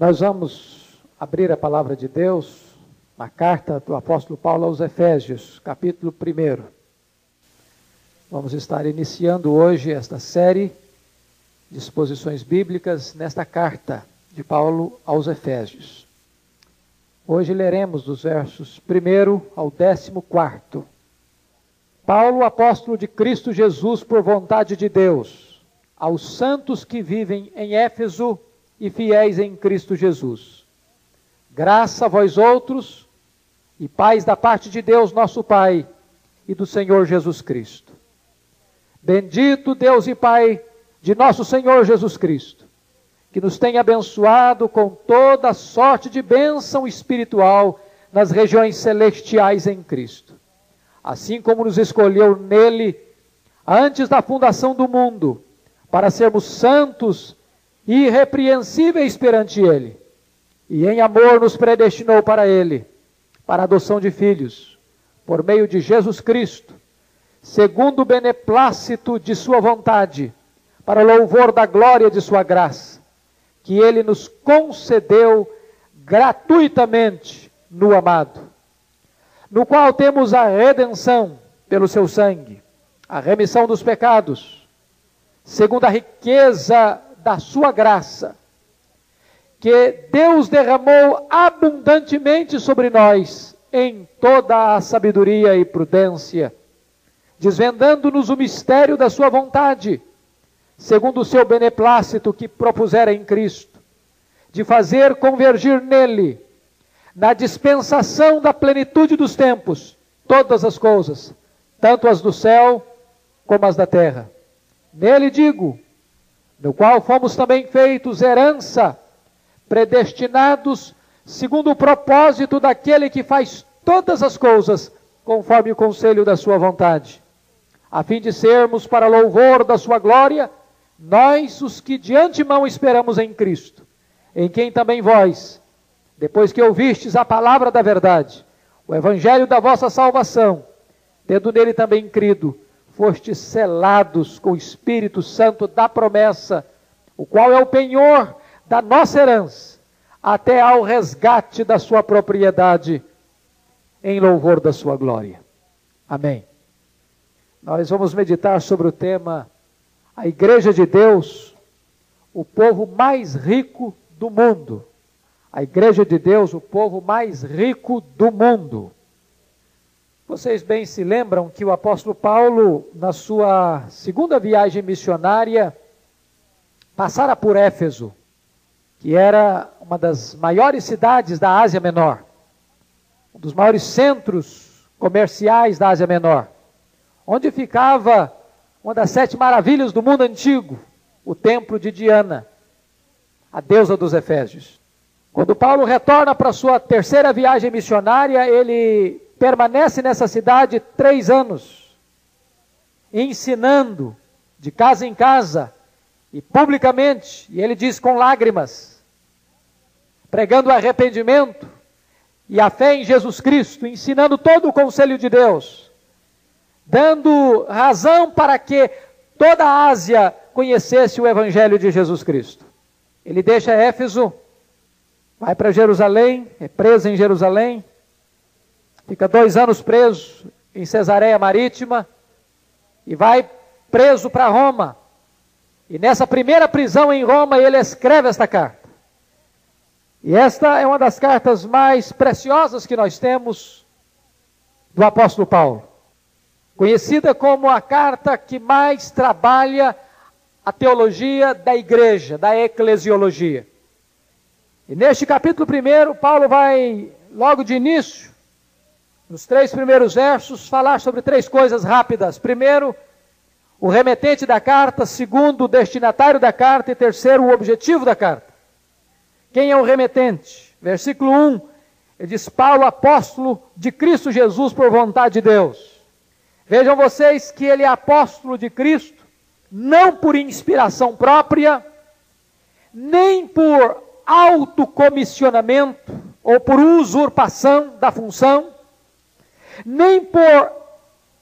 Nós vamos abrir a palavra de Deus na carta do apóstolo Paulo aos Efésios, capítulo 1. Vamos estar iniciando hoje esta série de exposições bíblicas nesta carta de Paulo aos Efésios. Hoje leremos dos versos 1 ao 14. Paulo, apóstolo de Cristo Jesus, por vontade de Deus, aos santos que vivem em Éfeso e fiéis em Cristo Jesus. Graça a vós outros e paz da parte de Deus, nosso Pai, e do Senhor Jesus Cristo. Bendito Deus e Pai de nosso Senhor Jesus Cristo, que nos tem abençoado com toda sorte de bênção espiritual nas regiões celestiais em Cristo. Assim como nos escolheu nele antes da fundação do mundo, para sermos santos irrepreensíveis perante Ele, e em amor nos predestinou para Ele, para adoção de filhos, por meio de Jesus Cristo, segundo o beneplácito de Sua vontade, para louvor da glória de Sua graça, que Ele nos concedeu gratuitamente no amado, no qual temos a redenção pelo Seu sangue, a remissão dos pecados, segundo a riqueza da sua graça, que Deus derramou abundantemente sobre nós em toda a sabedoria e prudência, desvendando-nos o mistério da sua vontade, segundo o seu beneplácito que propusera em Cristo, de fazer convergir nele, na dispensação da plenitude dos tempos, todas as coisas, tanto as do céu como as da terra. Nele digo, no qual fomos também feitos herança, predestinados segundo o propósito daquele que faz todas as coisas conforme o conselho da sua vontade, a fim de sermos para louvor da sua glória, nós os que de antemão esperamos em Cristo, em quem também vós, depois que ouvistes a palavra da verdade, o evangelho da vossa salvação, tendo nele também crido, fostes selados com o Espírito Santo da promessa, o qual é o penhor da nossa herança, até ao resgate da sua propriedade, em louvor da sua glória. Amém. Nós vamos meditar sobre o tema a Igreja de Deus, o povo mais rico do mundo. A Igreja de Deus, o povo mais rico do mundo. Vocês bem se lembram que o apóstolo Paulo, na sua segunda viagem missionária, passara por Éfeso, que era uma das maiores cidades da Ásia Menor, um dos maiores centros comerciais da Ásia Menor, onde ficava uma das sete maravilhas do mundo antigo, o templo de Diana, a deusa dos Efésios. Quando Paulo retorna para sua terceira viagem missionária, ele permanece nessa cidade três anos, ensinando de casa em casa e publicamente, e ele diz com lágrimas, pregando arrependimento e a fé em Jesus Cristo, ensinando todo o conselho de Deus, dando razão para que toda a Ásia conhecesse o Evangelho de Jesus Cristo. Ele deixa Éfeso, vai para Jerusalém, é preso em Jerusalém, fica dois anos preso em Cesareia Marítima e vai preso para Roma. E nessa primeira prisão em Roma ele escreve esta carta. E esta é uma das cartas mais preciosas que nós temos do apóstolo Paulo. Conhecida como a carta que mais trabalha a teologia da igreja, da eclesiologia. E neste capítulo primeiro, Paulo vai, logo de início, nos três primeiros versos, falar sobre três coisas rápidas. Primeiro, o remetente da carta. Segundo, o destinatário da carta. E terceiro, o objetivo da carta. Quem é o remetente? Versículo 1, ele diz: Paulo, apóstolo de Cristo Jesus por vontade de Deus. Vejam vocês que ele é apóstolo de Cristo, não por inspiração própria, nem por autocomissionamento ou por usurpação da função, nem por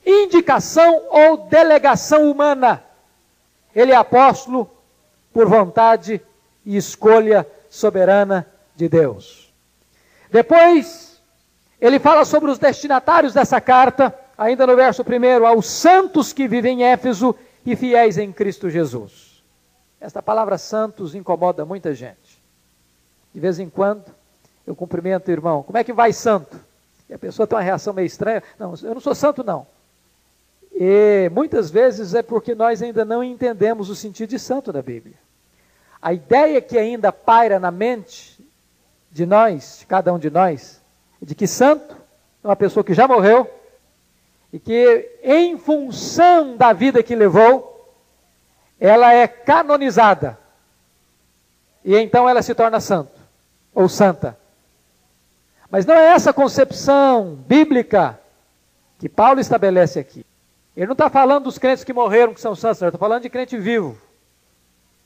indicação ou delegação humana. Ele é apóstolo por vontade e escolha soberana de Deus. Depois, ele fala sobre os destinatários dessa carta, ainda no verso 1, aos santos que vivem em Éfeso e fiéis em Cristo Jesus. Esta palavra santos incomoda muita gente. De vez em quando, eu cumprimento o irmão, como é que vai santo? E a pessoa tem uma reação meio estranha. Não, eu não sou santo, não. E muitas vezes é porque nós ainda não entendemos o sentido de santo da Bíblia. A ideia que ainda paira na mente de nós, de cada um de nós, é de que santo é uma pessoa que já morreu e que, em função da vida que levou, ela é canonizada. E então ela se torna santo ou santa. Mas não é essa concepção bíblica que Paulo estabelece aqui. Ele não está falando dos crentes que morreram, que são santos, ele está falando de crente vivo,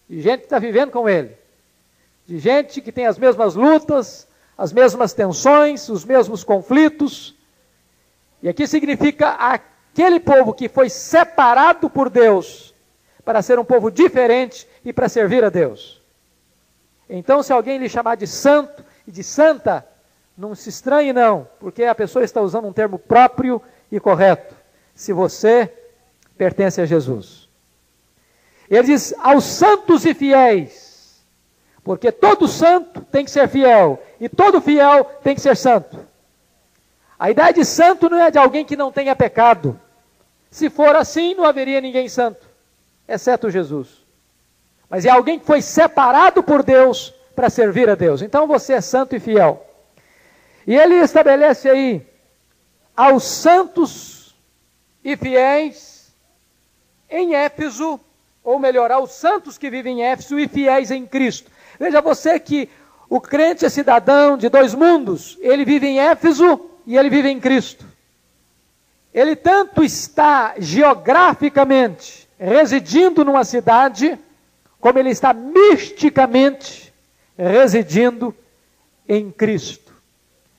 de gente que está vivendo com ele, de gente que tem as mesmas lutas, as mesmas tensões, os mesmos conflitos. E aqui significa aquele povo que foi separado por Deus para ser um povo diferente e para servir a Deus. Então, se alguém lhe chamar de santo e de santa, não se estranhe, não, porque a pessoa está usando um termo próprio e correto. Se você pertence a Jesus. Ele diz aos santos e fiéis, porque todo santo tem que ser fiel, e todo fiel tem que ser santo. A ideia de santo não é de alguém que não tenha pecado. Se for assim, não haveria ninguém santo, exceto Jesus. Mas é alguém que foi separado por Deus para servir a Deus. Então você é santo e fiel. E ele estabelece aí aos santos e fiéis em Éfeso, ou melhor, aos santos que vivem em Éfeso e fiéis em Cristo. Veja você que o crente é cidadão de dois mundos, ele vive em Éfeso e ele vive em Cristo. Ele tanto está geograficamente residindo numa cidade, como ele está misticamente residindo em Cristo.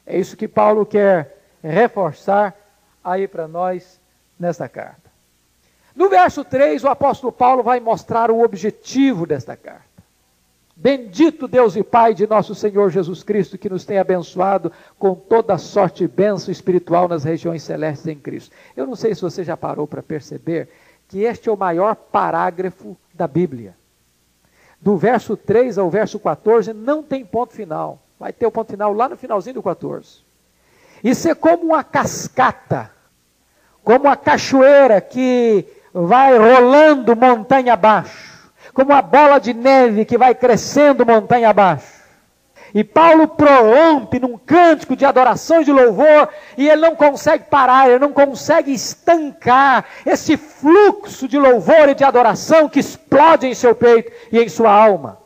É isso que Paulo quer reforçar aí para nós nesta carta. No verso 3, o apóstolo Paulo vai mostrar o objetivo desta carta. Bendito Deus e Pai de nosso Senhor Jesus Cristo, que nos tem abençoado com toda sorte e bênção espiritual nas regiões celestes em Cristo. Eu não sei se você já parou para perceber que este é o maior parágrafo da Bíblia. Do verso 3 ao verso 14 não tem ponto final. Vai ter o ponto final lá no finalzinho do 14. Isso é como uma cascata, como uma cachoeira que vai rolando montanha abaixo, como uma bola de neve que vai crescendo montanha abaixo. E Paulo prorrompe num cântico de adoração e de louvor, e ele não consegue parar, ele não consegue estancar esse fluxo de louvor e de adoração que explode em seu peito e em sua alma.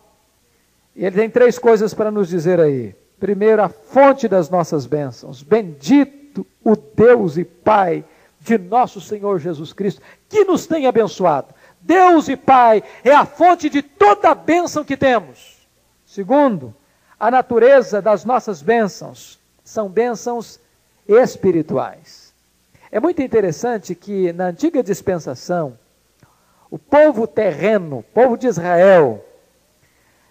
E ele tem três coisas para nos dizer aí. Primeiro, a fonte das nossas bênçãos. Bendito o Deus e Pai de nosso Senhor Jesus Cristo, que nos tem abençoado. Deus e Pai é a fonte de toda a bênção que temos. Segundo, a natureza das nossas bênçãos são bênçãos espirituais. É muito interessante que na antiga dispensação, o povo terreno, o povo de Israel,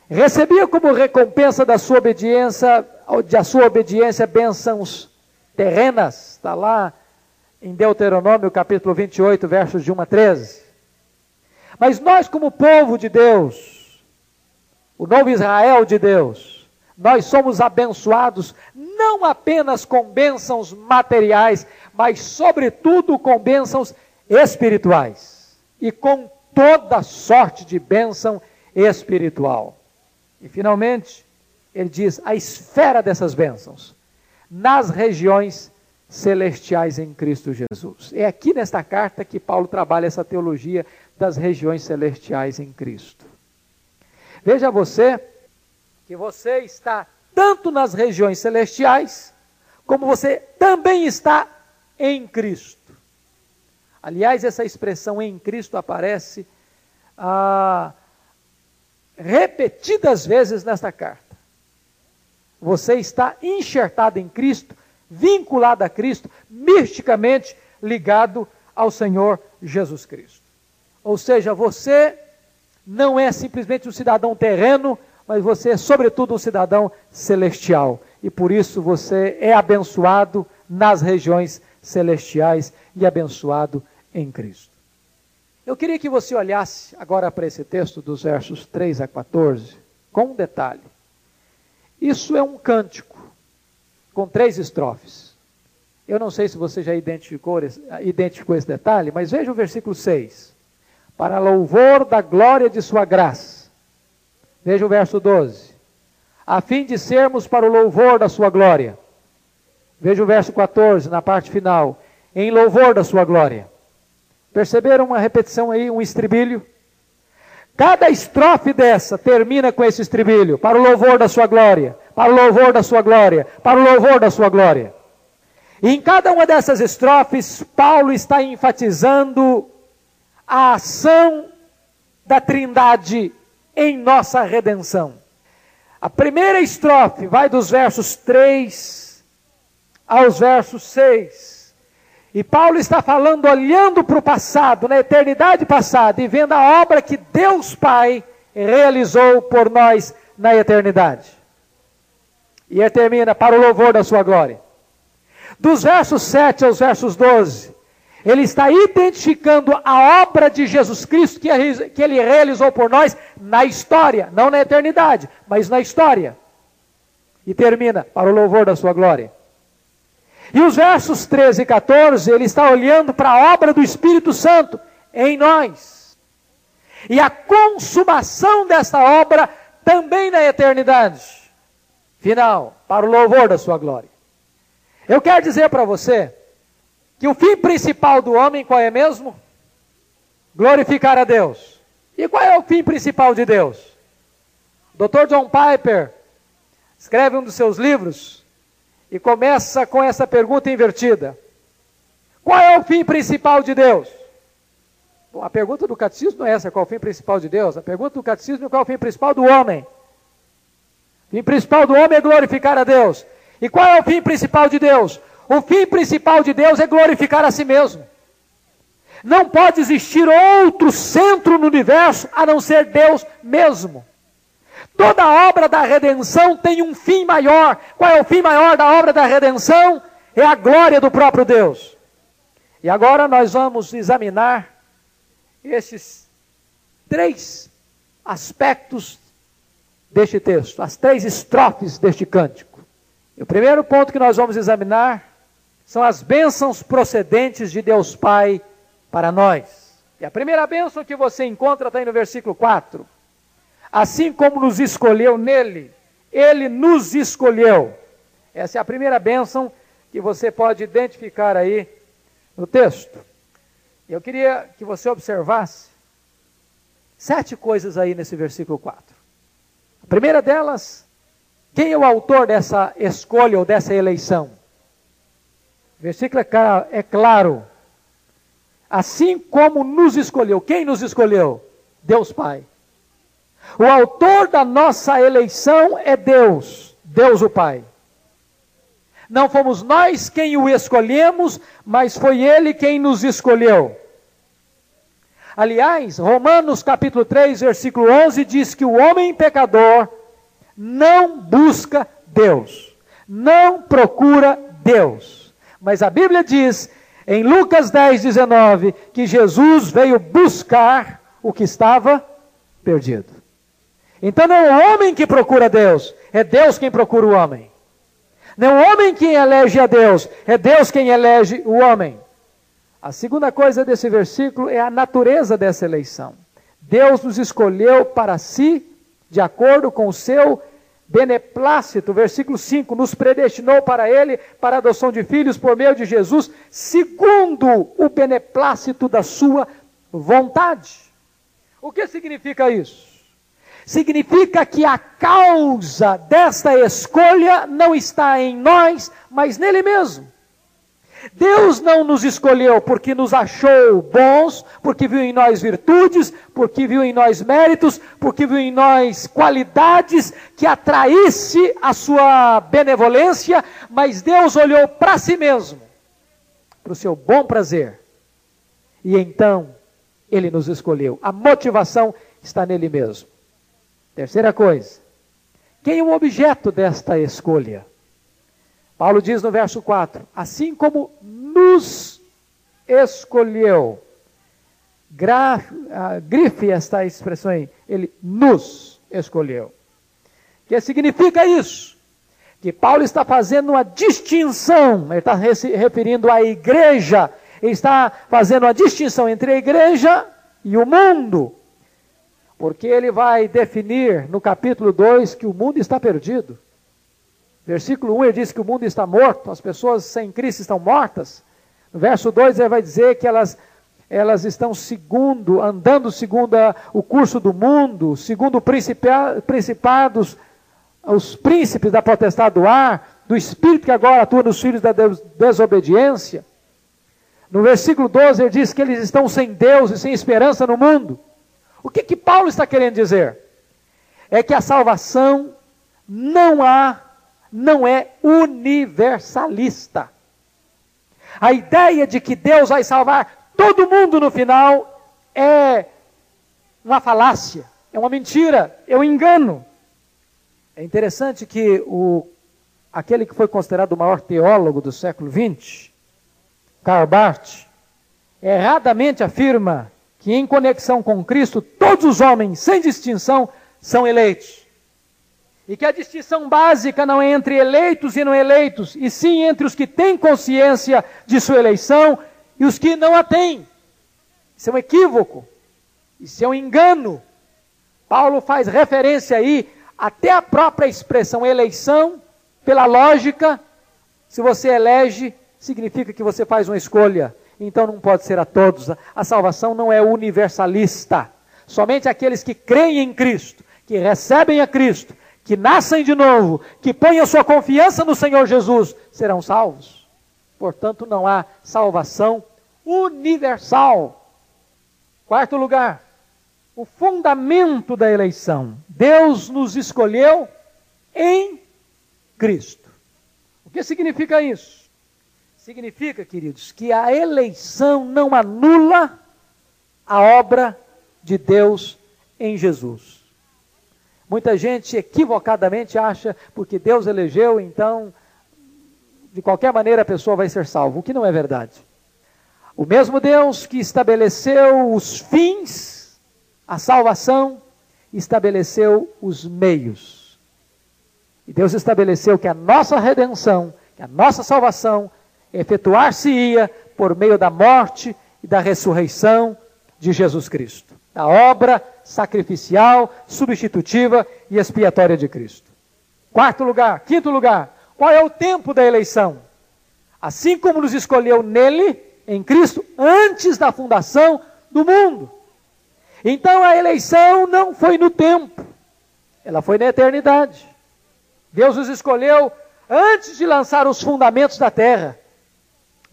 recebia como recompensa da sua obediência, da sua obediência bênçãos terrenas, está lá em Deuteronômio capítulo 28, versos de 1 a 13. Mas nós, como povo de Deus, o novo Israel de Deus, nós somos abençoados não apenas com bênçãos materiais, mas sobretudo com bênçãos espirituais e com toda sorte de bênção espiritual. E finalmente, ele diz a esfera dessas bênçãos nas regiões celestiais em Cristo Jesus. É aqui nesta carta que Paulo trabalha essa teologia das regiões celestiais em Cristo. Veja você que você está tanto nas regiões celestiais, como você também está em Cristo. Aliás, essa expressão em Cristo aparece ah, repetidas vezes nesta carta. Você está enxertado em Cristo, vinculado a Cristo, misticamente ligado ao Senhor Jesus Cristo. Ou seja, você não é simplesmente um cidadão terreno, mas você é, sobretudo, um cidadão celestial. E por isso você é abençoado nas regiões celestiais e abençoado em Cristo. Eu queria que você olhasse agora para esse texto dos versos 3 a 14, com um detalhe. Isso é um cântico com três estrofes. Eu não sei se você já identificou, identificou esse detalhe, mas veja o versículo 6. Para louvor da glória de sua graça. Veja o verso 12. A fim de sermos para o louvor da sua glória. Veja o verso 14, na parte final. Em louvor da sua glória. Perceberam uma repetição aí, um estribilho? Cada estrofe dessa termina com esse estribilho: para o louvor da sua glória, para o louvor da sua glória, para o louvor da sua glória. E em cada uma dessas estrofes, Paulo está enfatizando a ação da Trindade em nossa redenção. A primeira estrofe vai dos versos 3 aos versos 6. E Paulo está falando, olhando para o passado, na eternidade passada, e vendo a obra que Deus Pai realizou por nós na eternidade. E ele termina para o louvor da sua glória. Dos versos 7 aos versos 12, ele está identificando a obra de Jesus Cristo que ele realizou por nós na história, não na eternidade, mas na história. E termina para o louvor da sua glória. E os versos 13 e 14, ele está olhando para a obra do Espírito Santo em nós. E a consumação dessa obra também na eternidade. Final, para o louvor da sua glória. Eu quero dizer para você que o fim principal do homem qual é mesmo? Glorificar a Deus. E qual é o fim principal de Deus? Dr. John Piper escreve um dos seus livros e começa com essa pergunta invertida: Qual é o fim principal de Deus? Bom, a pergunta do catecismo não é essa, qual é o fim principal de Deus? A pergunta do catecismo é qual é o fim principal do homem? O fim principal do homem é glorificar a Deus. E qual é o fim principal de Deus? O fim principal de Deus é glorificar a si mesmo. Não pode existir outro centro no universo a não ser Deus mesmo. Toda obra da redenção tem um fim maior. Qual é o fim maior da obra da redenção? É a glória do próprio Deus. E agora nós vamos examinar esses três aspectos deste texto, as três estrofes deste cântico. E o primeiro ponto que nós vamos examinar são as bênçãos procedentes de Deus Pai para nós. E a primeira bênção que você encontra está aí no versículo 4 assim como nos escolheu nele, ele nos escolheu. Essa é a primeira bênção que você pode identificar aí no texto. Eu queria que você observasse sete coisas aí nesse versículo 4. A primeira delas, quem é o autor dessa escolha ou dessa eleição? O versículo é claro. Assim como nos escolheu. Quem nos escolheu? Deus Pai. O autor da nossa eleição é Deus, Deus o Pai. Não fomos nós quem o escolhemos, mas foi ele quem nos escolheu. Aliás, Romanos capítulo 3, versículo 11 diz que o homem pecador não busca Deus, não procura Deus. Mas a Bíblia diz em Lucas 10, 19 que Jesus veio buscar o que estava perdido. Então não é o homem que procura Deus, é Deus quem procura o homem. Não é o homem quem elege a Deus, é Deus quem elege o homem. A segunda coisa desse versículo é a natureza dessa eleição. Deus nos escolheu para si, de acordo com o seu beneplácito, versículo 5, nos predestinou para ele, para a adoção de filhos por meio de Jesus, segundo o beneplácito da sua vontade. O que significa isso? Significa que a causa desta escolha não está em nós, mas nele mesmo. Deus não nos escolheu porque nos achou bons, porque viu em nós virtudes, porque viu em nós méritos, porque viu em nós qualidades que atraísse a sua benevolência, mas Deus olhou para si mesmo, para o seu bom prazer. E então ele nos escolheu. A motivação está nele mesmo. Terceira coisa, Quem é o objeto desta escolha? Paulo diz no verso 4: Assim como nos escolheu. Graf, uh, grife esta expressão aí. Ele nos escolheu. O que significa isso? Que Paulo está fazendo uma distinção, ele está se referindo à igreja, ele está fazendo uma distinção entre a igreja e o mundo. Porque ele vai definir no capítulo 2 que o mundo está perdido. Versículo 1 ele diz que o mundo está morto, as pessoas sem Cristo estão mortas. No verso 2 ele vai dizer que elas, elas estão segundo, andando segundo a, o curso do mundo, segundo principados, os príncipes da potestade do ar, do espírito que agora atua nos filhos da desobediência. No versículo 12 ele diz que eles estão sem Deus e sem esperança no mundo. O que, que Paulo está querendo dizer? É que a salvação não há, não é universalista. A ideia de que Deus vai salvar todo mundo no final é uma falácia, é uma mentira, é um engano. É interessante que o, aquele que foi considerado o maior teólogo do século XX, Karl Barth, erradamente afirma que em conexão com Cristo, todos os homens, sem distinção, são eleitos. E que a distinção básica não é entre eleitos e não eleitos, e sim entre os que têm consciência de sua eleição e os que não a têm. Isso é um equívoco, isso é um engano. Paulo faz referência aí até a própria expressão eleição, pela lógica, se você elege, significa que você faz uma escolha então não pode ser a todos. A salvação não é universalista. Somente aqueles que creem em Cristo, que recebem a Cristo, que nascem de novo, que põem a sua confiança no Senhor Jesus, serão salvos. Portanto, não há salvação universal. Quarto lugar, o fundamento da eleição. Deus nos escolheu em Cristo. O que significa isso? Significa, queridos, que a eleição não anula a obra de Deus em Jesus. Muita gente equivocadamente acha, porque Deus elegeu, então, de qualquer maneira a pessoa vai ser salva, o que não é verdade. O mesmo Deus que estabeleceu os fins, a salvação, estabeleceu os meios. E Deus estabeleceu que a nossa redenção, que a nossa salvação efetuar-se-ia por meio da morte e da ressurreição de Jesus Cristo. A obra sacrificial, substitutiva e expiatória de Cristo. Quarto lugar, quinto lugar, qual é o tempo da eleição? Assim como nos escolheu nele, em Cristo, antes da fundação do mundo. Então a eleição não foi no tempo, ela foi na eternidade. Deus nos escolheu antes de lançar os fundamentos da terra.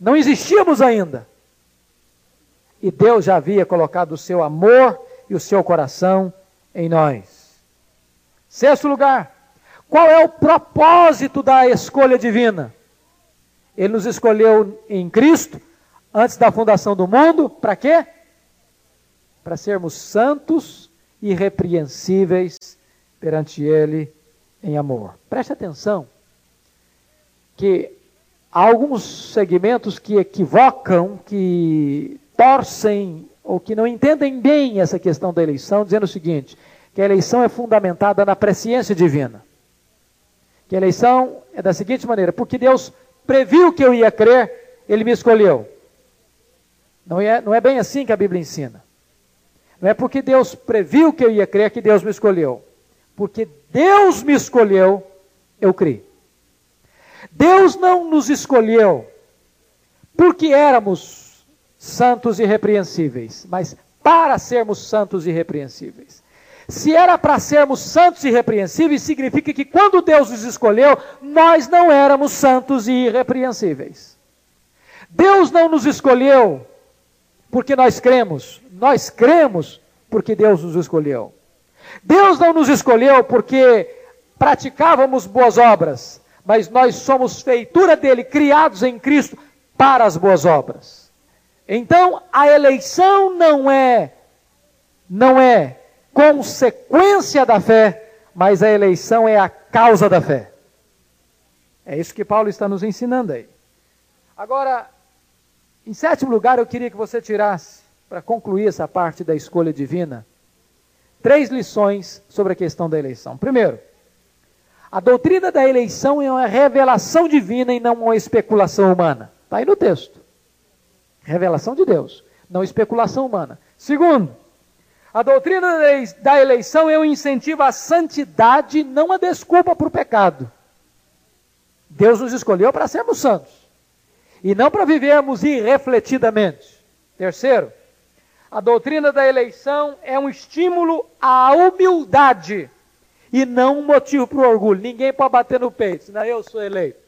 Não existíamos ainda. E Deus já havia colocado o seu amor e o seu coração em nós. Sexto lugar, qual é o propósito da escolha divina? Ele nos escolheu em Cristo antes da fundação do mundo, para quê? Para sermos santos e irrepreensíveis perante Ele em amor. Preste atenção que Há alguns segmentos que equivocam, que torcem ou que não entendem bem essa questão da eleição, dizendo o seguinte: que a eleição é fundamentada na presciência divina. Que a eleição é da seguinte maneira: porque Deus previu que eu ia crer, Ele me escolheu. Não é, não é bem assim que a Bíblia ensina. Não é porque Deus previu que eu ia crer que Deus me escolheu. Porque Deus me escolheu, eu criei. Deus não nos escolheu porque éramos santos e irrepreensíveis, mas para sermos santos e irrepreensíveis. Se era para sermos santos e irrepreensíveis, significa que quando Deus nos escolheu, nós não éramos santos e irrepreensíveis. Deus não nos escolheu porque nós cremos, nós cremos porque Deus nos escolheu. Deus não nos escolheu porque praticávamos boas obras mas nós somos feitura dele, criados em Cristo para as boas obras. Então, a eleição não é não é consequência da fé, mas a eleição é a causa da fé. É isso que Paulo está nos ensinando aí. Agora, em sétimo lugar, eu queria que você tirasse, para concluir essa parte da escolha divina, três lições sobre a questão da eleição. Primeiro, a doutrina da eleição é uma revelação divina e não uma especulação humana. Está aí no texto. Revelação de Deus, não especulação humana. Segundo, a doutrina da eleição é um incentivo à santidade, não a desculpa para o pecado. Deus nos escolheu para sermos santos e não para vivermos irrefletidamente. Terceiro, a doutrina da eleição é um estímulo à humildade e não um motivo para o orgulho. Ninguém pode bater no peito, senão eu sou eleito.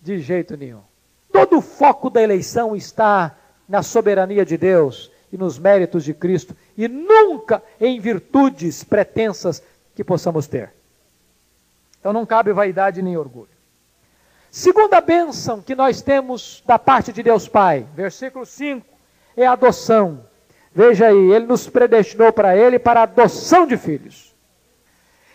De jeito nenhum. Todo o foco da eleição está na soberania de Deus e nos méritos de Cristo, e nunca em virtudes pretensas que possamos ter. Então não cabe vaidade nem orgulho. Segunda bênção que nós temos da parte de Deus Pai, versículo 5, é a adoção. Veja aí, ele nos predestinou para ele para a adoção de filhos.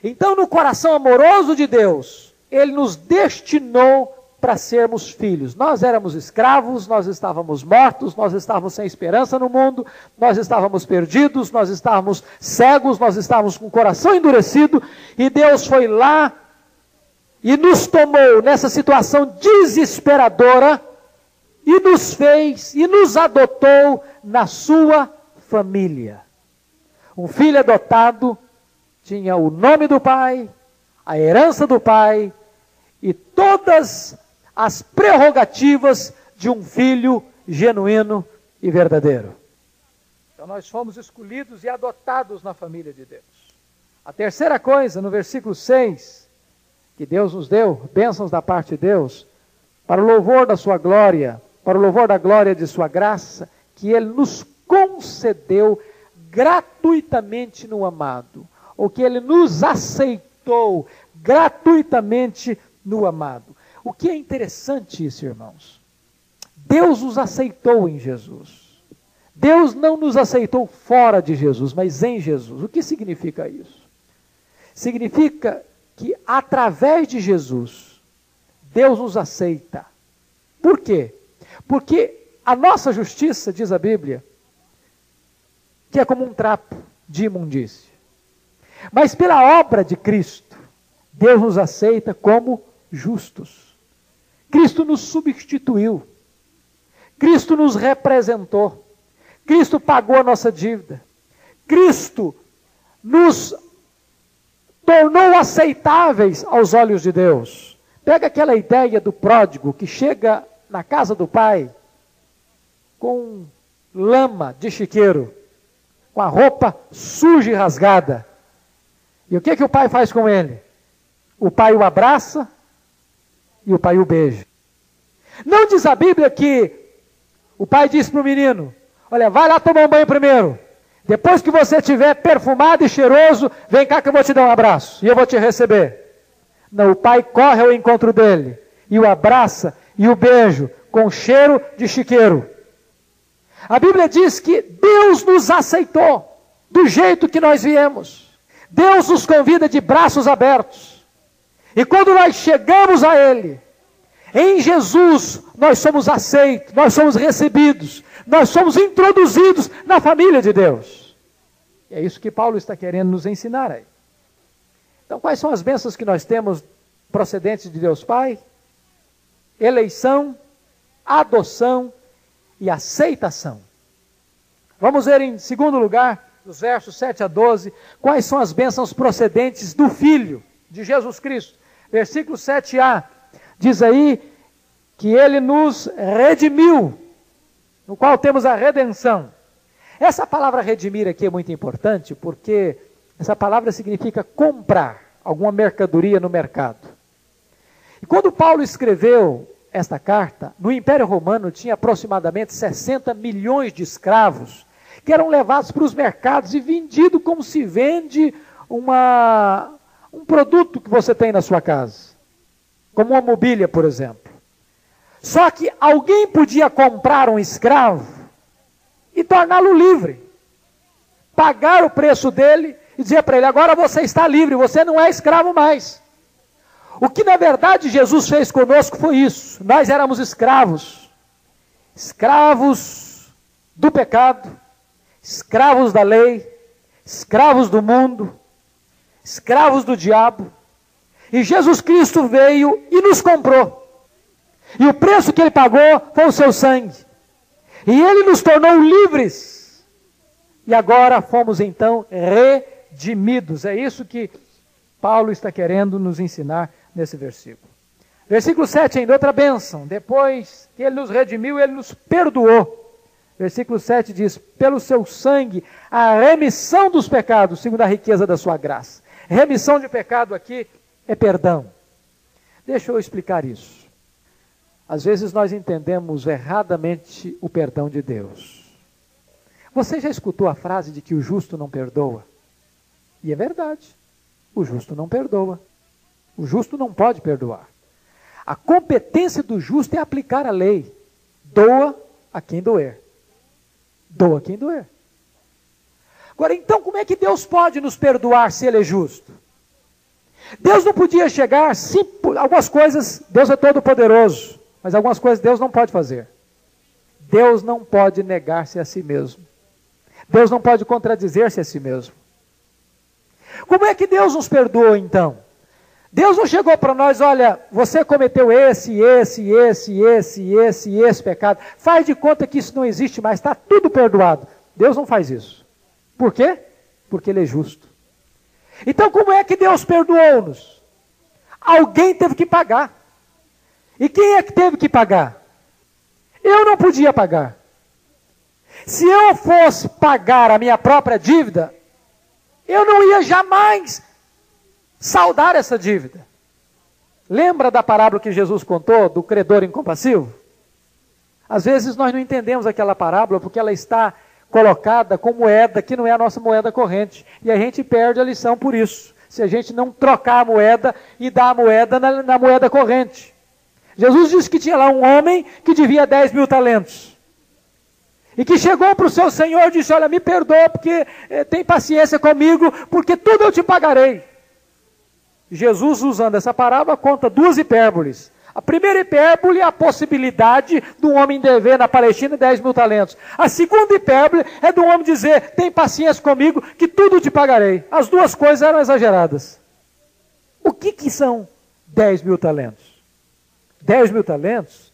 Então, no coração amoroso de Deus, ele nos destinou para sermos filhos. Nós éramos escravos, nós estávamos mortos, nós estávamos sem esperança no mundo, nós estávamos perdidos, nós estávamos cegos, nós estávamos com o coração endurecido, e Deus foi lá e nos tomou nessa situação desesperadora e nos fez e nos adotou na sua família. Um filho adotado tinha o nome do pai, a herança do pai e todas as prerrogativas de um filho genuíno e verdadeiro. Então nós fomos escolhidos e adotados na família de Deus. A terceira coisa, no versículo 6, que Deus nos deu, bênçãos da parte de Deus, para o louvor da sua glória, para o louvor da glória de sua graça, que ele nos concedeu gratuitamente no amado, ou que ele nos aceitou gratuitamente no amado. O que é interessante isso, irmãos? Deus nos aceitou em Jesus. Deus não nos aceitou fora de Jesus, mas em Jesus. O que significa isso? Significa que através de Jesus, Deus nos aceita. Por quê? Porque a nossa justiça, diz a Bíblia, que é como um trapo de imundícia. Mas pela obra de Cristo, Deus nos aceita como justos. Cristo nos substituiu. Cristo nos representou. Cristo pagou a nossa dívida. Cristo nos tornou aceitáveis aos olhos de Deus. Pega aquela ideia do pródigo que chega na casa do pai com lama de chiqueiro, com a roupa suja e rasgada. E o que, que o pai faz com ele? O pai o abraça, e o pai o beija. Não diz a Bíblia que o pai disse para o menino: Olha, vai lá tomar um banho primeiro. Depois que você estiver perfumado e cheiroso, vem cá que eu vou te dar um abraço e eu vou te receber. Não, o pai corre ao encontro dele e o abraça e o beijo com cheiro de chiqueiro. A Bíblia diz que Deus nos aceitou do jeito que nós viemos. Deus nos convida de braços abertos. E quando nós chegamos a Ele, em Jesus, nós somos aceitos, nós somos recebidos, nós somos introduzidos na família de Deus. E é isso que Paulo está querendo nos ensinar aí. Então, quais são as bênçãos que nós temos procedentes de Deus Pai? Eleição, adoção e aceitação. Vamos ver em segundo lugar, dos versos 7 a 12, quais são as bênçãos procedentes do Filho de Jesus Cristo versículo 7a, diz aí que ele nos redimiu, no qual temos a redenção. Essa palavra redimir aqui é muito importante porque essa palavra significa comprar alguma mercadoria no mercado. E quando Paulo escreveu esta carta, no Império Romano tinha aproximadamente 60 milhões de escravos que eram levados para os mercados e vendidos como se vende uma, um produto que você tem na sua casa, como uma mobília, por exemplo. Só que alguém podia comprar um escravo e torná-lo livre, pagar o preço dele e dizer para ele: agora você está livre, você não é escravo mais. O que na verdade Jesus fez conosco foi isso: nós éramos escravos, escravos do pecado, escravos da lei, escravos do mundo, escravos do diabo. E Jesus Cristo veio e nos comprou. E o preço que ele pagou foi o seu sangue. E ele nos tornou livres. E agora fomos então redimidos. É isso que Paulo está querendo nos ensinar nesse versículo. Versículo 7 ainda, outra bênção. Depois que ele nos redimiu, ele nos perdoou. Versículo 7 diz: Pelo seu sangue, a remissão dos pecados, segundo a riqueza da sua graça. Remissão de pecado aqui é perdão. Deixa eu explicar isso. Às vezes nós entendemos erradamente o perdão de Deus. Você já escutou a frase de que o justo não perdoa? E é verdade. O justo não perdoa. O justo não pode perdoar. A competência do justo é aplicar a lei. Doa a quem doer. Doa quem doer. Agora, então, como é que Deus pode nos perdoar se Ele é justo? Deus não podia chegar, sim, algumas coisas, Deus é todo poderoso, mas algumas coisas Deus não pode fazer. Deus não pode negar-se a si mesmo. Deus não pode contradizer-se a si mesmo. Como é que Deus nos perdoou então? Deus não chegou para nós, olha, você cometeu esse, esse, esse, esse, esse, esse pecado. Faz de conta que isso não existe mais, está tudo perdoado. Deus não faz isso. Por quê? Porque Ele é justo. Então, como é que Deus perdoou-nos? Alguém teve que pagar. E quem é que teve que pagar? Eu não podia pagar. Se eu fosse pagar a minha própria dívida, eu não ia jamais saldar essa dívida. Lembra da parábola que Jesus contou do credor incompassivo? Às vezes nós não entendemos aquela parábola porque ela está colocada com moeda que não é a nossa moeda corrente. E a gente perde a lição por isso. Se a gente não trocar a moeda e dar a moeda na, na moeda corrente. Jesus disse que tinha lá um homem que devia 10 mil talentos. E que chegou para o seu senhor e disse: Olha, me perdoa, porque eh, tem paciência comigo, porque tudo eu te pagarei. Jesus, usando essa parábola, conta duas hipérboles. A primeira hipérbole é a possibilidade de um homem dever na Palestina 10 mil talentos. A segunda hipérbole é do homem dizer: tem paciência comigo, que tudo te pagarei. As duas coisas eram exageradas. O que, que são 10 mil talentos? 10 mil talentos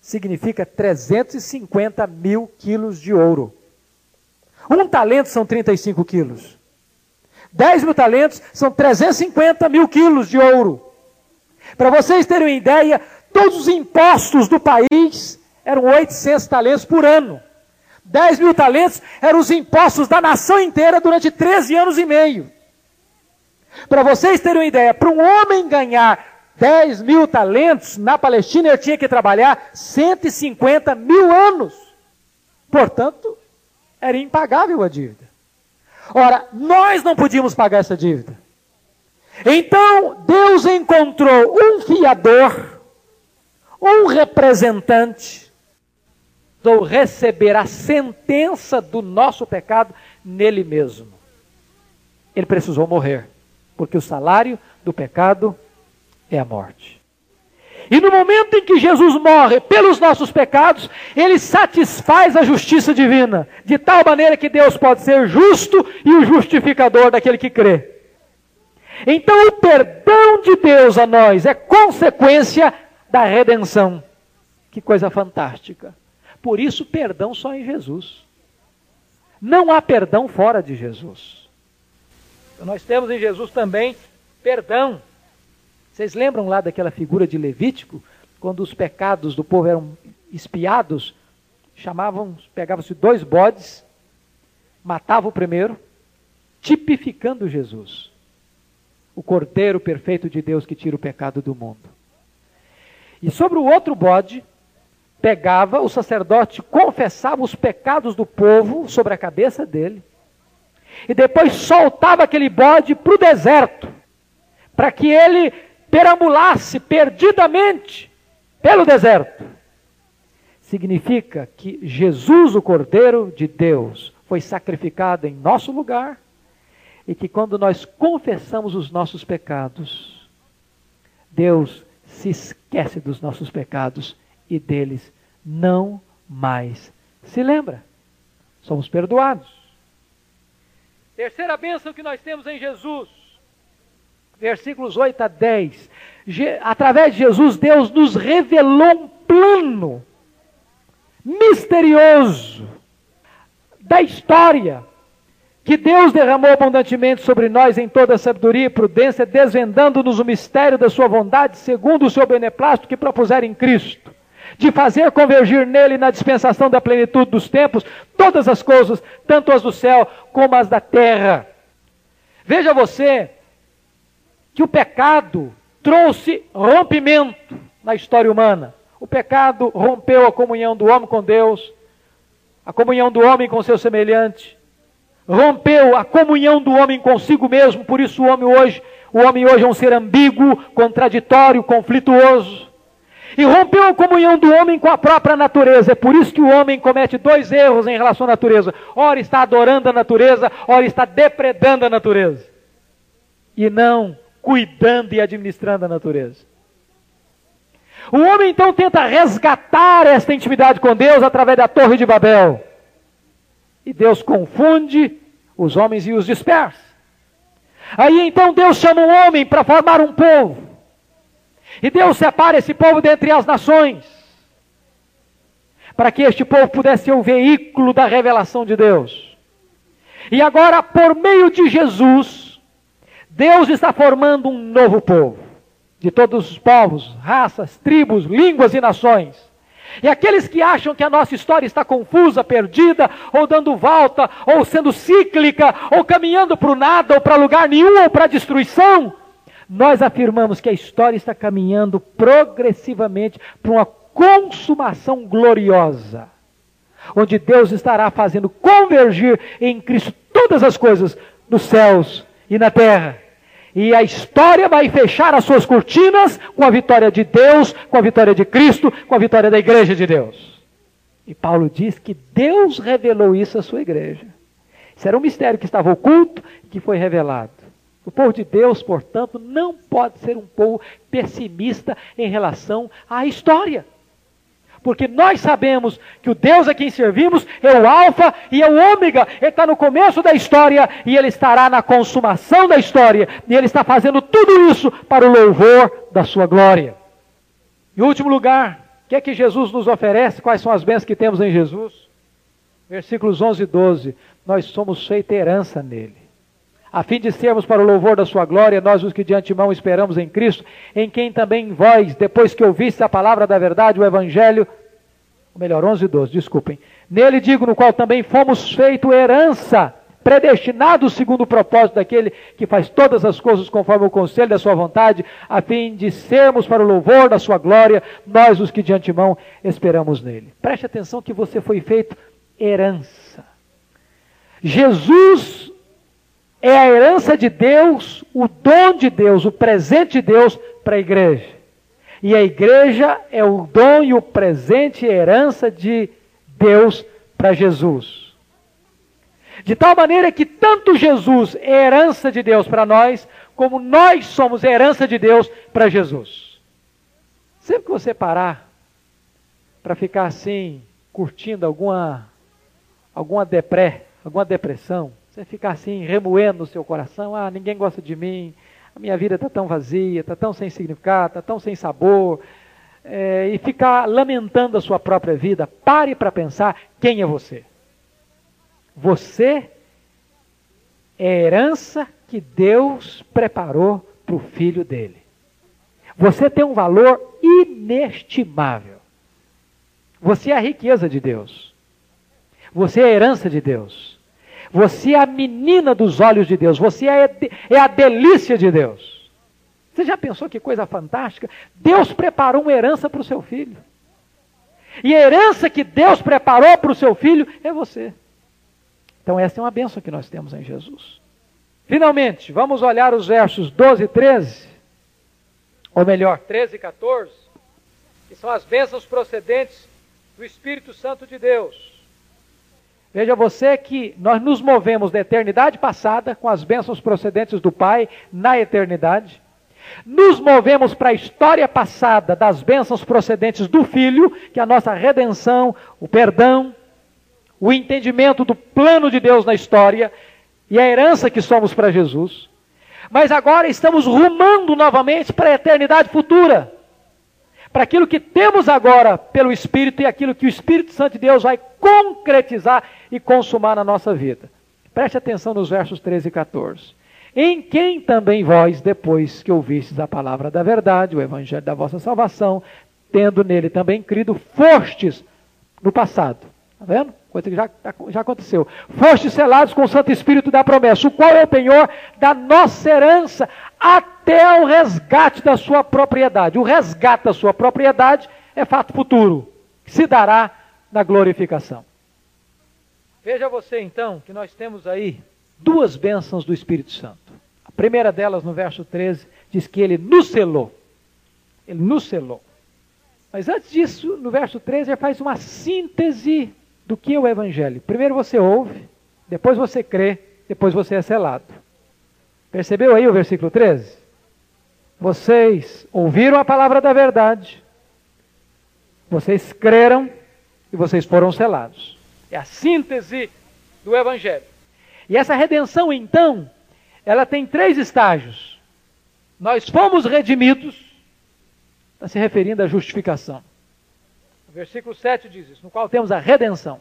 significa 350 mil quilos de ouro. Um talento são 35 quilos. 10 mil talentos são 350 mil quilos de ouro. Para vocês terem uma ideia, todos os impostos do país eram 800 talentos por ano. 10 mil talentos eram os impostos da nação inteira durante 13 anos e meio. Para vocês terem uma ideia, para um homem ganhar 10 mil talentos na Palestina, ele tinha que trabalhar 150 mil anos. Portanto, era impagável a dívida. Ora, nós não podíamos pagar essa dívida. Então Deus encontrou um fiador, um representante, ou receber a sentença do nosso pecado nele mesmo. Ele precisou morrer, porque o salário do pecado é a morte. E no momento em que Jesus morre pelos nossos pecados, ele satisfaz a justiça divina, de tal maneira que Deus pode ser justo e o justificador daquele que crê. Então, o perdão de Deus a nós é consequência da redenção. Que coisa fantástica. Por isso, perdão só em Jesus. Não há perdão fora de Jesus. Nós temos em Jesus também perdão. Vocês lembram lá daquela figura de Levítico, quando os pecados do povo eram espiados? Chamavam, pegavam-se dois bodes, matavam o primeiro, tipificando Jesus o Cordeiro perfeito de Deus que tira o pecado do mundo. E sobre o outro bode, pegava, o sacerdote confessava os pecados do povo sobre a cabeça dele, e depois soltava aquele bode para o deserto, para que ele perambulasse perdidamente pelo deserto. Significa que Jesus, o Cordeiro de Deus, foi sacrificado em nosso lugar e que quando nós confessamos os nossos pecados, Deus se esquece dos nossos pecados e deles não mais se lembra. Somos perdoados. Terceira bênção que nós temos em Jesus, versículos 8 a 10. Através de Jesus, Deus nos revelou um plano misterioso da história que Deus derramou abundantemente sobre nós em toda sabedoria e prudência, desvendando-nos o mistério da sua vontade, segundo o seu beneplácito que propuser em Cristo, de fazer convergir nele na dispensação da plenitude dos tempos todas as coisas, tanto as do céu como as da terra. Veja você que o pecado trouxe rompimento na história humana. O pecado rompeu a comunhão do homem com Deus, a comunhão do homem com seu semelhante, rompeu a comunhão do homem consigo mesmo, por isso o homem hoje, o homem hoje é um ser ambíguo, contraditório, conflituoso. E rompeu a comunhão do homem com a própria natureza. É por isso que o homem comete dois erros em relação à natureza. Ora está adorando a natureza, ora está depredando a natureza. E não cuidando e administrando a natureza. O homem então tenta resgatar esta intimidade com Deus através da Torre de Babel. E Deus confunde os homens e os dispersa. Aí então Deus chama um homem para formar um povo. E Deus separa esse povo dentre as nações. Para que este povo pudesse ser o veículo da revelação de Deus. E agora, por meio de Jesus, Deus está formando um novo povo. De todos os povos, raças, tribos, línguas e nações. E aqueles que acham que a nossa história está confusa, perdida, ou dando volta, ou sendo cíclica, ou caminhando para o nada, ou para lugar nenhum, ou para a destruição, nós afirmamos que a história está caminhando progressivamente para uma consumação gloriosa, onde Deus estará fazendo convergir em Cristo todas as coisas nos céus e na terra. E a história vai fechar as suas cortinas com a vitória de Deus, com a vitória de Cristo, com a vitória da igreja de Deus. E Paulo diz que Deus revelou isso à sua igreja. Isso era um mistério que estava oculto e que foi revelado. O povo de Deus, portanto, não pode ser um povo pessimista em relação à história. Porque nós sabemos que o Deus a quem servimos é o Alfa e é o Ômega. Ele está no começo da história e ele estará na consumação da história. E ele está fazendo tudo isso para o louvor da sua glória. Em último lugar, o que é que Jesus nos oferece? Quais são as bênçãos que temos em Jesus? Versículos 11 e 12. Nós somos feita herança nele a fim de sermos para o louvor da sua glória, nós os que de antemão esperamos em Cristo, em quem também vós, depois que ouvistes a palavra da verdade, o Evangelho, ou melhor, 11 e 12, desculpem, nele digo, no qual também fomos feito herança, predestinados segundo o propósito daquele que faz todas as coisas conforme o conselho da sua vontade, a fim de sermos para o louvor da sua glória, nós os que de antemão esperamos nele. Preste atenção que você foi feito herança. Jesus é a herança de Deus, o dom de Deus, o presente de Deus para a igreja. E a igreja é o dom e o presente e herança de Deus para Jesus. De tal maneira que tanto Jesus é herança de Deus para nós, como nós somos herança de Deus para Jesus. Sempre que você parar para ficar assim, curtindo alguma, alguma depré, alguma depressão, você ficar assim, remoendo no seu coração: ah, ninguém gosta de mim, a minha vida está tão vazia, está tão sem significado, está tão sem sabor. É, e ficar lamentando a sua própria vida, pare para pensar quem é você. Você é a herança que Deus preparou para o filho dele. Você tem um valor inestimável. Você é a riqueza de Deus. Você é a herança de Deus. Você é a menina dos olhos de Deus. Você é, é a delícia de Deus. Você já pensou que coisa fantástica? Deus preparou uma herança para o seu filho. E a herança que Deus preparou para o seu filho é você. Então, essa é uma bênção que nós temos em Jesus. Finalmente, vamos olhar os versos 12 e 13, ou melhor, 13 e 14, que são as bênçãos procedentes do Espírito Santo de Deus. Veja você que nós nos movemos da eternidade passada com as bênçãos procedentes do Pai na eternidade. Nos movemos para a história passada das bênçãos procedentes do Filho, que é a nossa redenção, o perdão, o entendimento do plano de Deus na história e a herança que somos para Jesus. Mas agora estamos rumando novamente para a eternidade futura para aquilo que temos agora pelo Espírito e aquilo que o Espírito Santo de Deus vai concretizar e consumar na nossa vida. Preste atenção nos versos 13 e 14. Em quem também vós, depois que ouvistes a palavra da verdade, o evangelho da vossa salvação, tendo nele também crido, fostes no passado. Está vendo? Coisa que já, já aconteceu. Fostes selados com o Santo Espírito da promessa, o qual é o penhor da nossa herança, até o resgate da sua propriedade. O resgate da sua propriedade é fato futuro, que se dará na glorificação. Veja você então que nós temos aí duas bênçãos do Espírito Santo. A primeira delas, no verso 13, diz que ele nos selou. Ele nos selou. Mas antes disso, no verso 13, ele faz uma síntese do que é o Evangelho. Primeiro você ouve, depois você crê, depois você é selado. Percebeu aí o versículo 13? Vocês ouviram a palavra da verdade, vocês creram e vocês foram selados. É a síntese do Evangelho. E essa redenção, então, ela tem três estágios. Nós fomos redimidos, está se referindo à justificação. O versículo 7 diz isso, no qual temos a redenção.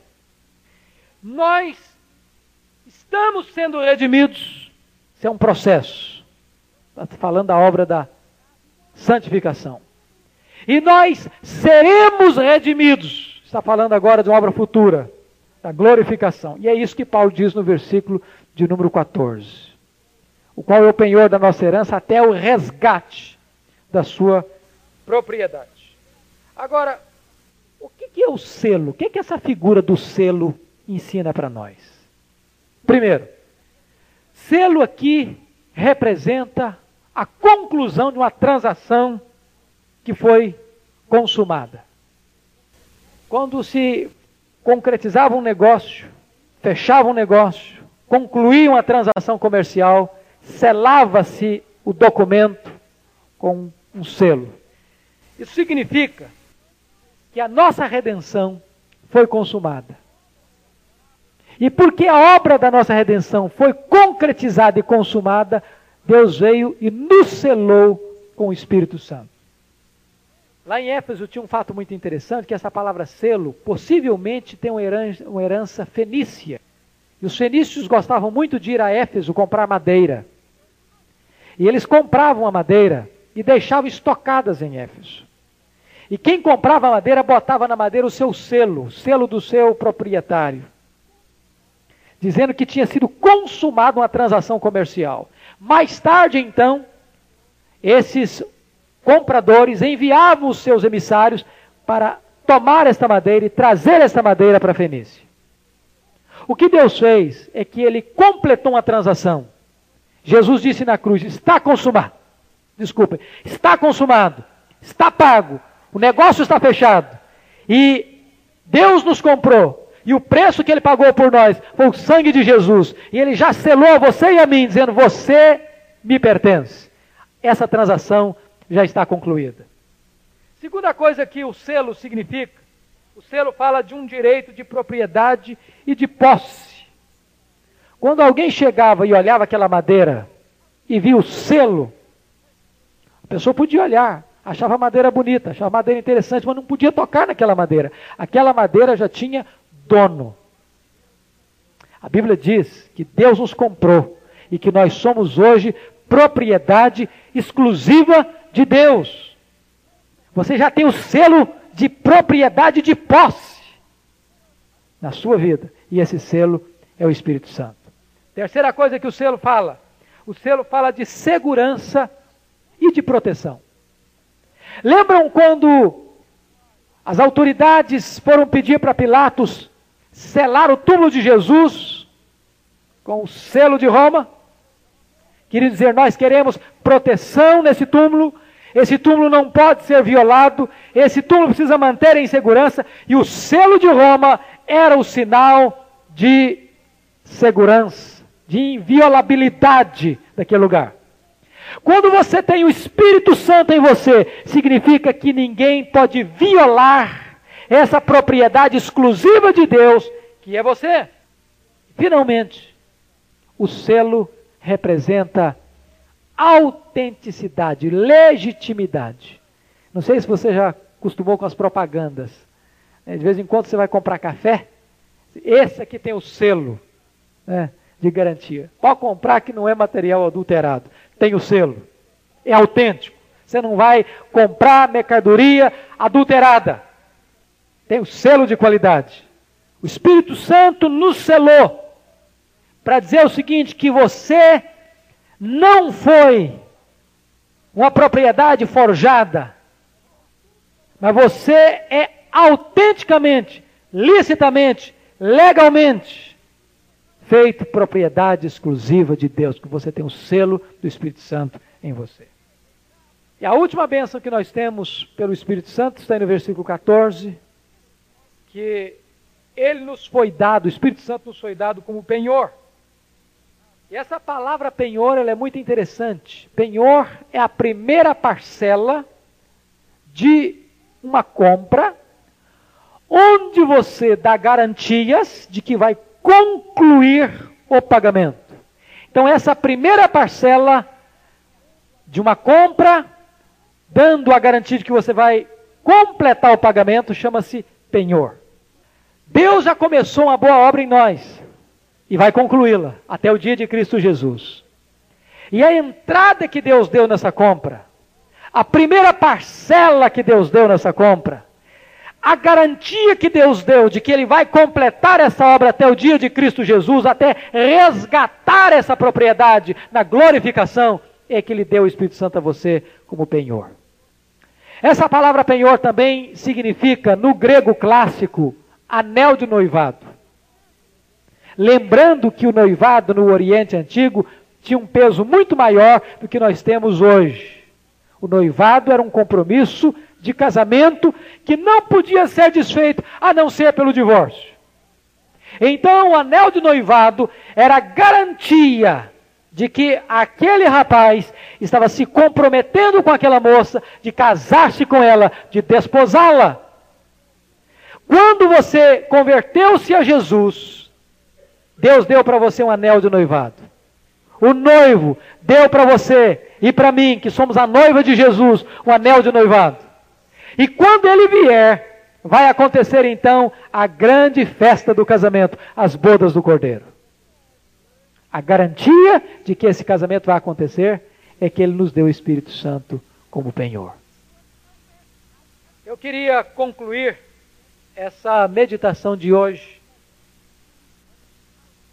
Nós estamos sendo redimidos isso é um processo. Está falando da obra da santificação. E nós seremos redimidos. Está falando agora de uma obra futura, da glorificação. E é isso que Paulo diz no versículo de número 14. O qual é o penhor da nossa herança até o resgate da sua propriedade. Agora, o que é o selo? O que, é que essa figura do selo ensina para nós? Primeiro, Selo aqui representa a conclusão de uma transação que foi consumada. Quando se concretizava um negócio, fechava um negócio, concluía uma transação comercial, selava-se o documento com um selo. Isso significa que a nossa redenção foi consumada. E porque a obra da nossa redenção foi concretizada e consumada, Deus veio e nos selou com o Espírito Santo. Lá em Éfeso tinha um fato muito interessante, que essa palavra selo possivelmente tem uma herança, uma herança fenícia. E os fenícios gostavam muito de ir a Éfeso comprar madeira. E eles compravam a madeira e deixavam estocadas em Éfeso. E quem comprava a madeira botava na madeira o seu selo, o selo do seu proprietário dizendo que tinha sido consumada uma transação comercial. Mais tarde, então, esses compradores enviavam os seus emissários para tomar esta madeira e trazer esta madeira para Fenícia. O que Deus fez é que ele completou uma transação. Jesus disse na cruz: está consumado. Desculpe, está consumado, está pago, o negócio está fechado. E Deus nos comprou e o preço que ele pagou por nós foi o sangue de Jesus. E ele já selou a você e a mim, dizendo: Você me pertence. Essa transação já está concluída. Segunda coisa que o selo significa: o selo fala de um direito de propriedade e de posse. Quando alguém chegava e olhava aquela madeira e via o selo, a pessoa podia olhar, achava a madeira bonita, achava a madeira interessante, mas não podia tocar naquela madeira. Aquela madeira já tinha dono. A Bíblia diz que Deus nos comprou e que nós somos hoje propriedade exclusiva de Deus. Você já tem o selo de propriedade de posse na sua vida, e esse selo é o Espírito Santo. Terceira coisa que o selo fala: o selo fala de segurança e de proteção. Lembram quando as autoridades foram pedir para Pilatos selar o túmulo de Jesus com o selo de Roma. Queria dizer, nós queremos proteção nesse túmulo, esse túmulo não pode ser violado, esse túmulo precisa manter em segurança, e o selo de Roma era o sinal de segurança, de inviolabilidade daquele lugar. Quando você tem o Espírito Santo em você, significa que ninguém pode violar essa propriedade exclusiva de Deus, que é você. Finalmente, o selo representa autenticidade, legitimidade. Não sei se você já acostumou com as propagandas. De vez em quando você vai comprar café, esse aqui tem o selo né, de garantia. Pode comprar que não é material adulterado, tem o selo, é autêntico. Você não vai comprar mercadoria adulterada, tem o selo de qualidade. O Espírito Santo nos selou para dizer o seguinte: que você não foi uma propriedade forjada, mas você é autenticamente, licitamente, legalmente feito propriedade exclusiva de Deus, que você tem o selo do Espírito Santo em você. E a última bênção que nós temos pelo Espírito Santo está no versículo 14, que ele nos foi dado, o Espírito Santo nos foi dado como penhor. E essa palavra penhor ela é muito interessante. Penhor é a primeira parcela de uma compra onde você dá garantias de que vai concluir o pagamento. Então, essa primeira parcela de uma compra, dando a garantia de que você vai completar o pagamento, chama-se penhor. Deus já começou uma boa obra em nós e vai concluí-la até o dia de Cristo Jesus. E a entrada que Deus deu nessa compra, a primeira parcela que Deus deu nessa compra, a garantia que Deus deu de que Ele vai completar essa obra até o dia de Cristo Jesus, até resgatar essa propriedade na glorificação, é que Ele deu o Espírito Santo a você como penhor. Essa palavra penhor também significa, no grego clássico, anel de noivado. Lembrando que o noivado no Oriente Antigo tinha um peso muito maior do que nós temos hoje. O noivado era um compromisso de casamento que não podia ser desfeito a não ser pelo divórcio. Então, o anel de noivado era garantia de que aquele rapaz estava se comprometendo com aquela moça, de casar-se com ela, de desposá-la. Quando você converteu-se a Jesus, Deus deu para você um anel de noivado. O noivo deu para você e para mim, que somos a noiva de Jesus, um anel de noivado. E quando ele vier, vai acontecer então a grande festa do casamento, as bodas do cordeiro. A garantia de que esse casamento vai acontecer é que ele nos deu o Espírito Santo como penhor. Eu queria concluir essa meditação de hoje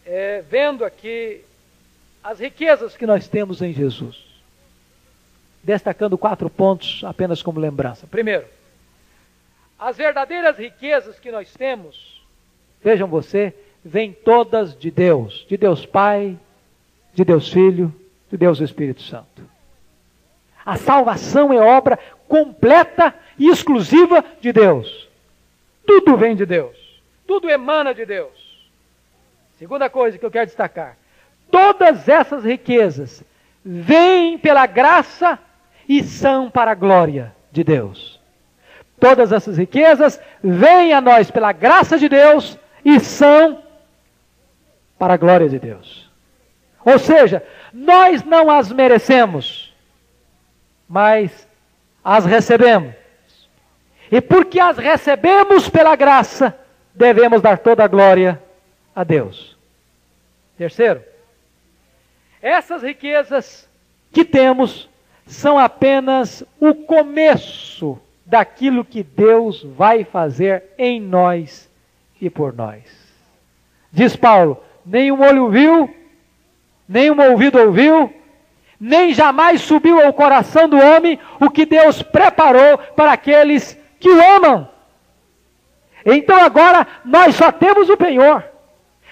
é, vendo aqui as riquezas que nós temos em Jesus. Destacando quatro pontos apenas como lembrança. Primeiro, as verdadeiras riquezas que nós temos, vejam você, vêm todas de Deus, de Deus Pai, de Deus Filho, de Deus Espírito Santo. A salvação é obra completa e exclusiva de Deus. Tudo vem de Deus. Tudo emana de Deus. Segunda coisa que eu quero destacar: todas essas riquezas vêm pela graça e são para a glória de Deus. Todas essas riquezas vêm a nós pela graça de Deus e são para a glória de Deus. Ou seja, nós não as merecemos, mas as recebemos. E porque as recebemos pela graça, devemos dar toda a glória a Deus. Terceiro, essas riquezas que temos são apenas o começo daquilo que Deus vai fazer em nós e por nós. Diz Paulo: nenhum olho viu, nenhum ouvido ouviu, nem jamais subiu ao coração do homem o que Deus preparou para aqueles que o amam. Então agora nós só temos o penhor.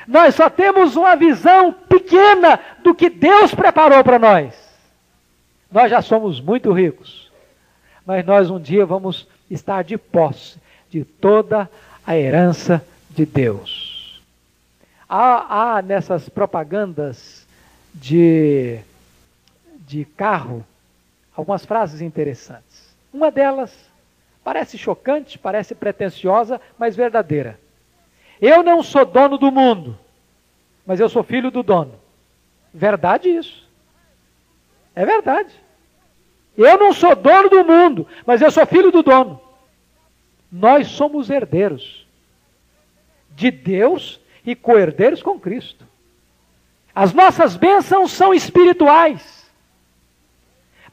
Nós só temos uma visão pequena do que Deus preparou para nós. Nós já somos muito ricos, mas nós um dia vamos estar de posse de toda a herança de Deus. Há, há nessas propagandas de, de carro algumas frases interessantes. Uma delas parece chocante, parece pretensiosa, mas verdadeira. Eu não sou dono do mundo, mas eu sou filho do dono. Verdade isso. É verdade. Eu não sou dono do mundo, mas eu sou filho do dono. Nós somos herdeiros de Deus e co-herdeiros com Cristo. As nossas bênçãos são espirituais.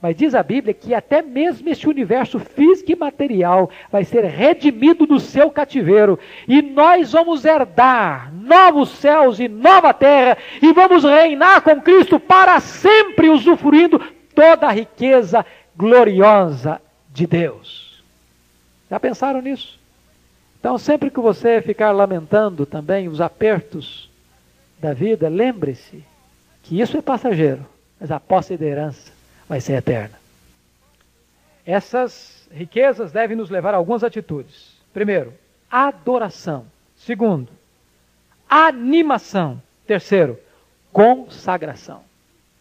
Mas diz a Bíblia que até mesmo este universo físico e material vai ser redimido do seu cativeiro. E nós vamos herdar novos céus e nova terra. E vamos reinar com Cristo para sempre, usufruindo toda a riqueza gloriosa de Deus. Já pensaram nisso? Então, sempre que você ficar lamentando também os apertos da vida, lembre-se que isso é passageiro, mas a posse de herança vai ser eterna. Essas riquezas devem nos levar a algumas atitudes. Primeiro, adoração. Segundo, animação. Terceiro, consagração.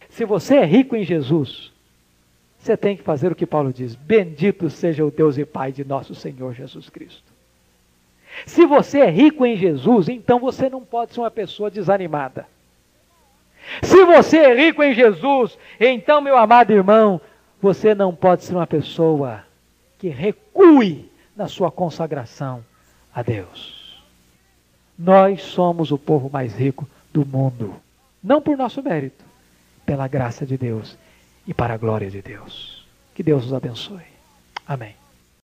Se você é rico em Jesus, você tem que fazer o que Paulo diz: Bendito seja o Deus e Pai de nosso Senhor Jesus Cristo. Se você é rico em Jesus, então você não pode ser uma pessoa desanimada. Se você é rico em Jesus, então, meu amado irmão, você não pode ser uma pessoa que recue na sua consagração a Deus. Nós somos o povo mais rico do mundo, não por nosso mérito, pela graça de Deus e para a glória de Deus. Que Deus nos abençoe. Amém.